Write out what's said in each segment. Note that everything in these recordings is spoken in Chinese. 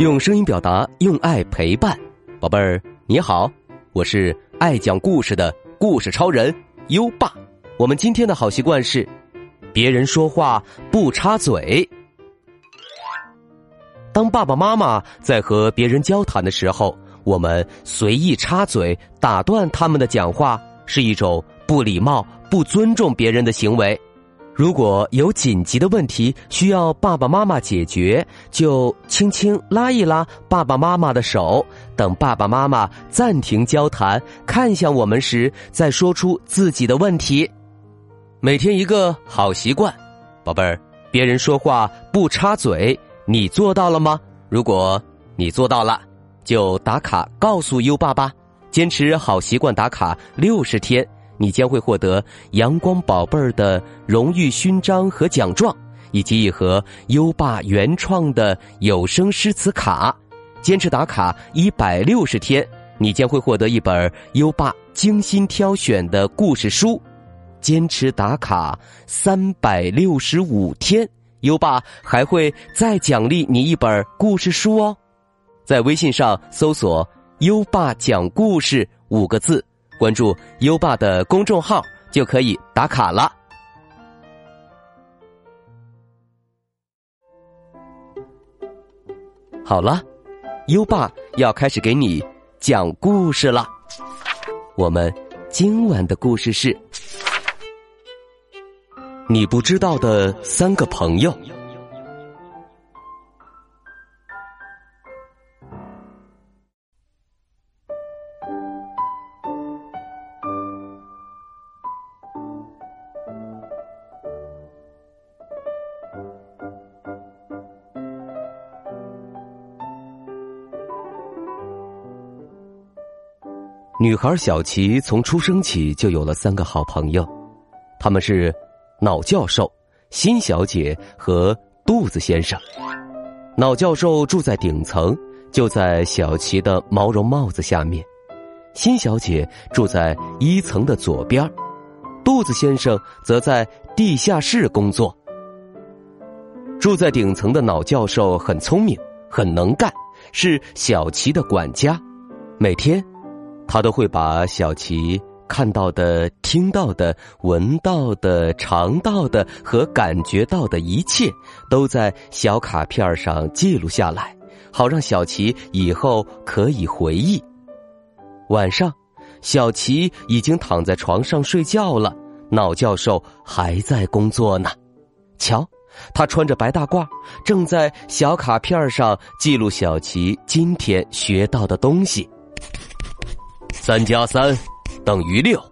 用声音表达，用爱陪伴，宝贝儿你好，我是爱讲故事的故事超人优爸。我们今天的好习惯是，别人说话不插嘴。当爸爸妈妈在和别人交谈的时候，我们随意插嘴打断他们的讲话，是一种不礼貌、不尊重别人的行为。如果有紧急的问题需要爸爸妈妈解决，就轻轻拉一拉爸爸妈妈的手，等爸爸妈妈暂停交谈，看向我们时，再说出自己的问题。每天一个好习惯，宝贝儿，别人说话不插嘴，你做到了吗？如果你做到了，就打卡告诉优爸爸，坚持好习惯打卡六十天。你将会获得阳光宝贝儿的荣誉勋章和奖状，以及一盒优爸原创的有声诗词卡。坚持打卡一百六十天，你将会获得一本优爸精心挑选的故事书。坚持打卡三百六十五天，优爸还会再奖励你一本故事书哦。在微信上搜索“优爸讲故事”五个字。关注优爸的公众号就可以打卡了。好了，优爸要开始给你讲故事了。我们今晚的故事是：你不知道的三个朋友。女孩小琪从出生起就有了三个好朋友，他们是脑教授、新小姐和肚子先生。脑教授住在顶层，就在小琪的毛绒帽子下面；新小姐住在一层的左边，肚子先生则在地下室工作。住在顶层的脑教授很聪明，很能干，是小琪的管家，每天。他都会把小琪看到的、听到的、闻到的、尝到的和感觉到的一切，都在小卡片上记录下来，好让小琪以后可以回忆。晚上，小琪已经躺在床上睡觉了，脑教授还在工作呢。瞧，他穿着白大褂，正在小卡片上记录小琪今天学到的东西。三加三等于六。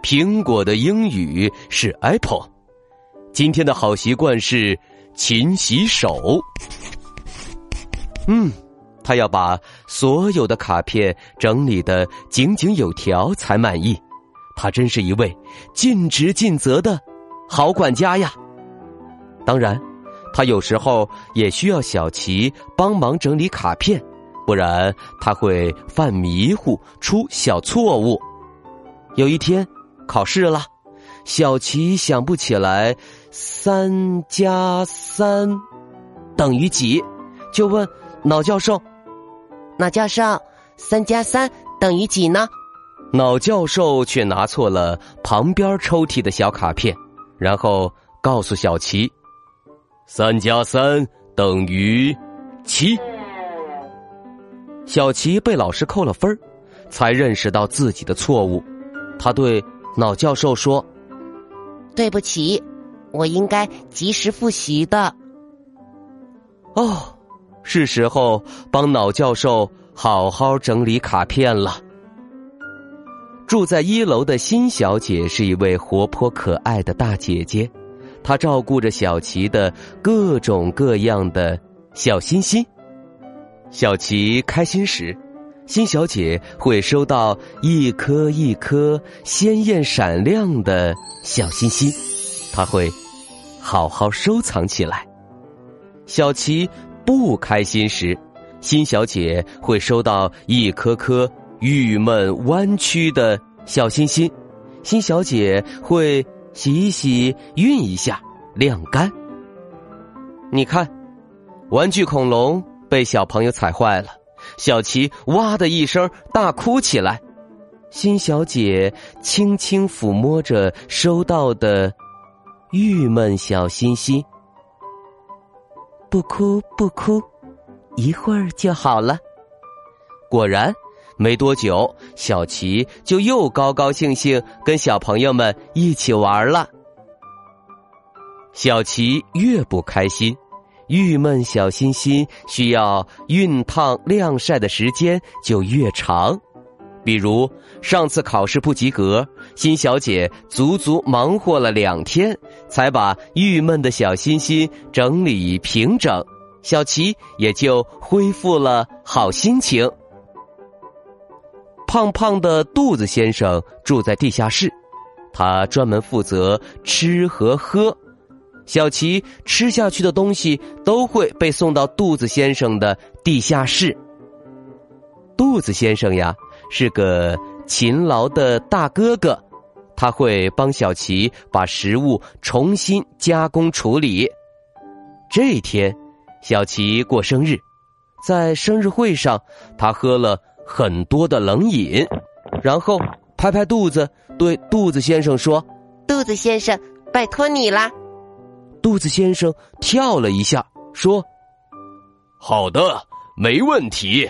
苹果的英语是 apple。今天的好习惯是勤洗手。嗯，他要把所有的卡片整理的井井有条才满意。他真是一位尽职尽责的好管家呀。当然，他有时候也需要小琪帮忙整理卡片。不然他会犯迷糊，出小错误。有一天考试了，小琪想不起来三加三等于几，就问脑教授：“脑教授，三加三等于几呢？”脑教授却拿错了旁边抽屉的小卡片，然后告诉小琪：“三加三等于七。”小琪被老师扣了分才认识到自己的错误。他对老教授说：“对不起，我应该及时复习的。”哦，是时候帮老教授好好整理卡片了。住在一楼的新小姐是一位活泼可爱的大姐姐，她照顾着小琪的各种各样的小心心。小琪开心时，新小姐会收到一颗一颗鲜艳闪亮的小心心，她会好好收藏起来。小琪不开心时，新小姐会收到一颗颗郁闷弯曲的小心心，新小姐会洗一洗、熨一下、晾干。你看，玩具恐龙。被小朋友踩坏了，小琪哇的一声大哭起来。辛小姐轻轻抚摸着收到的郁闷小心心，不哭不哭，一会儿就好了。果然，没多久，小琪就又高高兴兴跟小朋友们一起玩了。小琪越不开心，郁闷小心心需要熨烫晾晒的时间就越长。比如上次考试不及格，辛小姐足足忙活了两天，才把郁闷的小心心整理平整，小琪也就恢复了好心情。胖胖的肚子先生住在地下室，他专门负责吃和喝，小琪吃下去的东西都会被送到肚子先生的地下室。肚子先生呀。是个勤劳的大哥哥，他会帮小琪把食物重新加工处理。这天，小琪过生日，在生日会上，他喝了很多的冷饮，然后拍拍肚子，对肚子先生说：“肚子先生，拜托你啦！”肚子先生跳了一下，说：“好的，没问题。”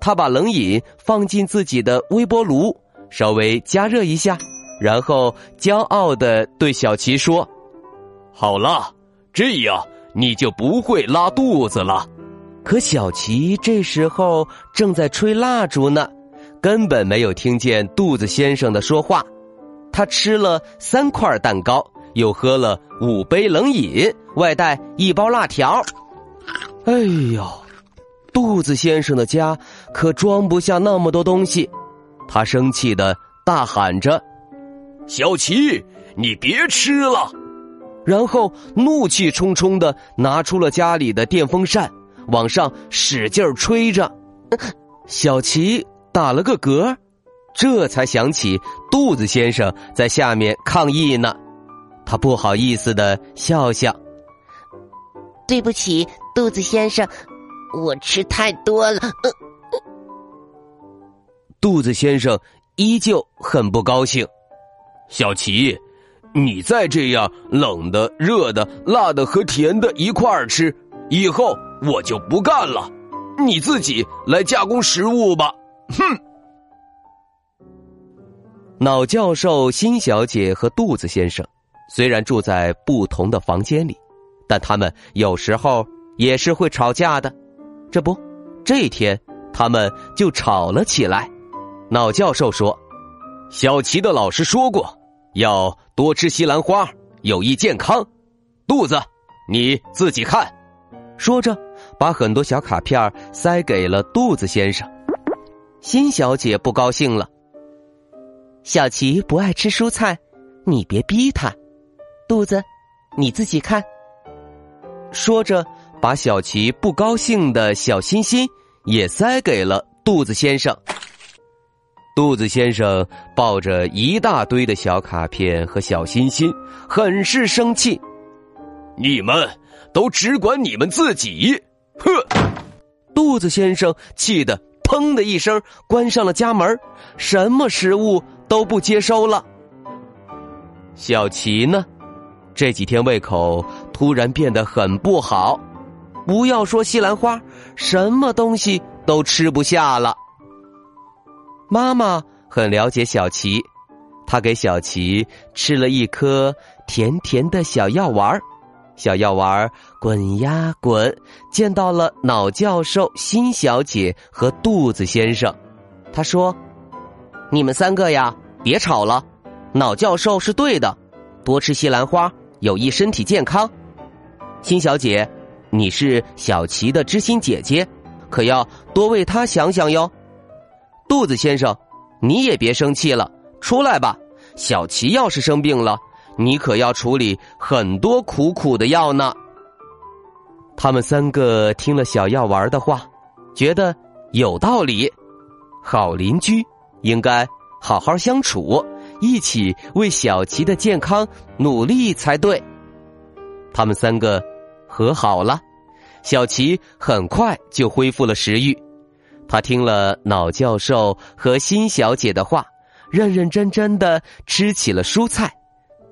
他把冷饮放进自己的微波炉，稍微加热一下，然后骄傲的对小琪说：“好了，这样你就不会拉肚子了。”可小琪这时候正在吹蜡烛呢，根本没有听见肚子先生的说话。他吃了三块蛋糕，又喝了五杯冷饮，外带一包辣条。哎呦！肚子先生的家可装不下那么多东西，他生气的大喊着：“小琪，你别吃了！”然后怒气冲冲的拿出了家里的电风扇，往上使劲吹着。小琪打了个嗝，这才想起肚子先生在下面抗议呢。他不好意思的笑笑：“对不起，肚子先生。”我吃太多了，肚子先生依旧很不高兴。小琪，你再这样冷的、热的、辣的和甜的一块儿吃，以后我就不干了。你自己来加工食物吧。哼！脑教授、辛小姐和肚子先生虽然住在不同的房间里，但他们有时候也是会吵架的。这不，这一天他们就吵了起来。脑教授说：“小琪的老师说过，要多吃西兰花，有益健康。肚子，你自己看。”说着，把很多小卡片塞给了肚子先生。辛小姐不高兴了：“小琪不爱吃蔬菜，你别逼他。肚子，你自己看。”说着。把小琪不高兴的小心心也塞给了肚子先生。肚子先生抱着一大堆的小卡片和小心心，很是生气。你们都只管你们自己！哼！肚子先生气得砰的一声关上了家门，什么食物都不接收了。小琪呢，这几天胃口突然变得很不好。不要说西兰花，什么东西都吃不下了。妈妈很了解小琪，她给小琪吃了一颗甜甜的小药丸儿小药丸儿滚呀滚，见到了脑教授、辛小姐和肚子先生。他说：“你们三个呀，别吵了。脑教授是对的，多吃西兰花有益身体健康。辛小姐。”你是小琪的知心姐姐，可要多为她想想哟。肚子先生，你也别生气了，出来吧。小琪要是生病了，你可要处理很多苦苦的药呢。他们三个听了小药丸的话，觉得有道理。好邻居应该好好相处，一起为小琪的健康努力才对。他们三个。和好了，小琪很快就恢复了食欲。他听了老教授和辛小姐的话，认认真真的吃起了蔬菜。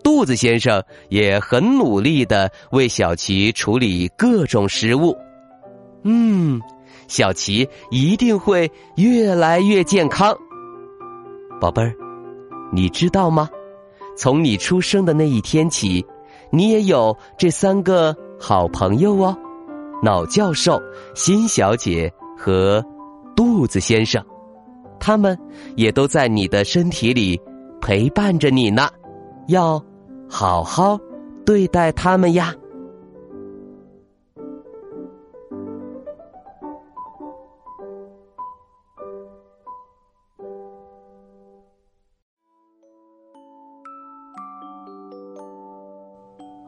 肚子先生也很努力的为小琪处理各种食物。嗯，小琪一定会越来越健康。宝贝儿，你知道吗？从你出生的那一天起，你也有这三个好朋友哦：脑教授、新小姐和。肚子先生，他们也都在你的身体里陪伴着你呢，要好好对待他们呀。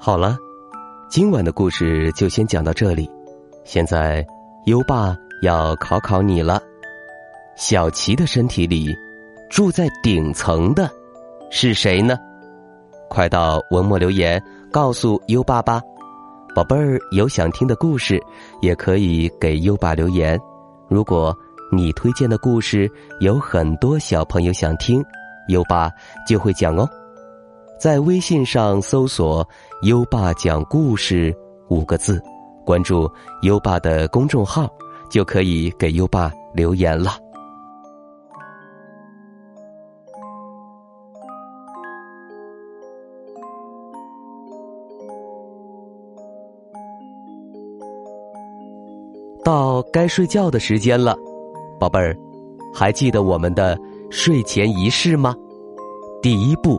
好了，今晚的故事就先讲到这里。现在，优爸。要考考你了，小琪的身体里住在顶层的是谁呢？快到文末留言告诉优爸吧，宝贝儿有想听的故事也可以给优爸留言。如果你推荐的故事有很多小朋友想听，优爸就会讲哦。在微信上搜索“优爸讲故事”五个字，关注优爸的公众号。就可以给优爸留言了。到该睡觉的时间了，宝贝儿，还记得我们的睡前仪式吗？第一步，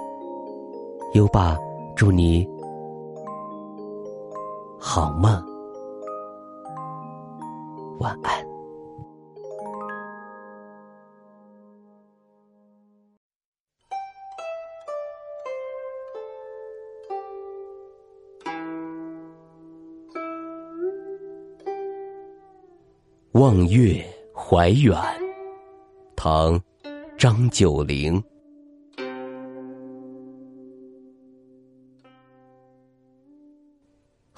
优爸，祝你好梦。晚安。望月怀远，唐·张九龄。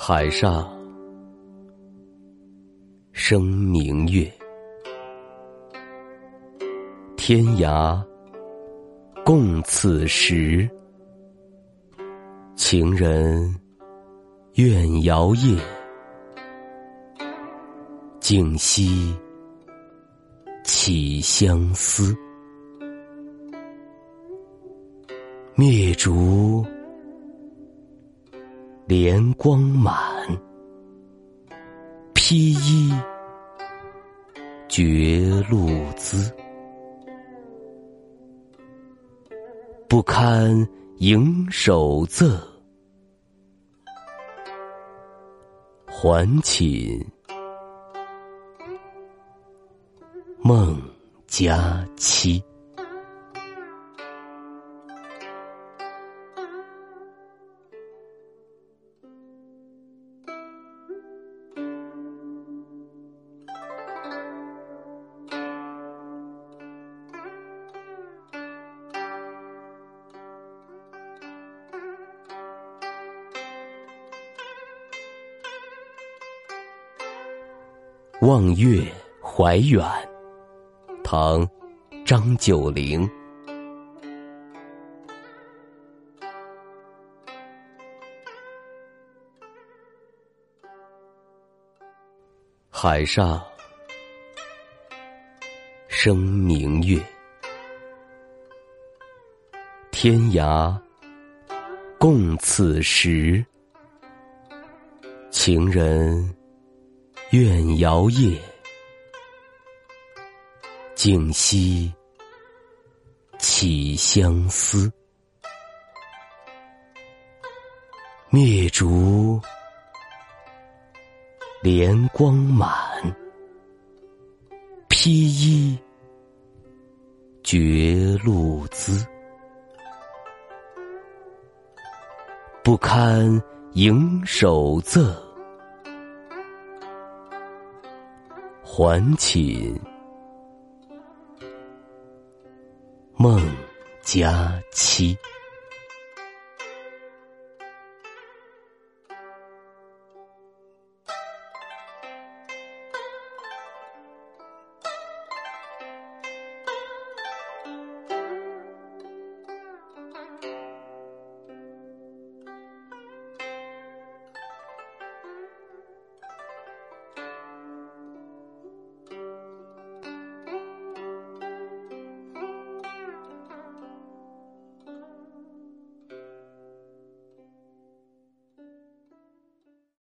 海上。生明月，天涯共此时。情人怨遥夜，竟夕起相思。灭烛怜光满，披衣。绝路姿，不堪盈手赠，还寝梦佳期。望月怀远，唐·张九龄。海上生明月，天涯共此时。情人。怨遥夜，竟夕起相思。灭烛怜光满，披衣觉露滋，不堪盈手赠，还寝梦佳期。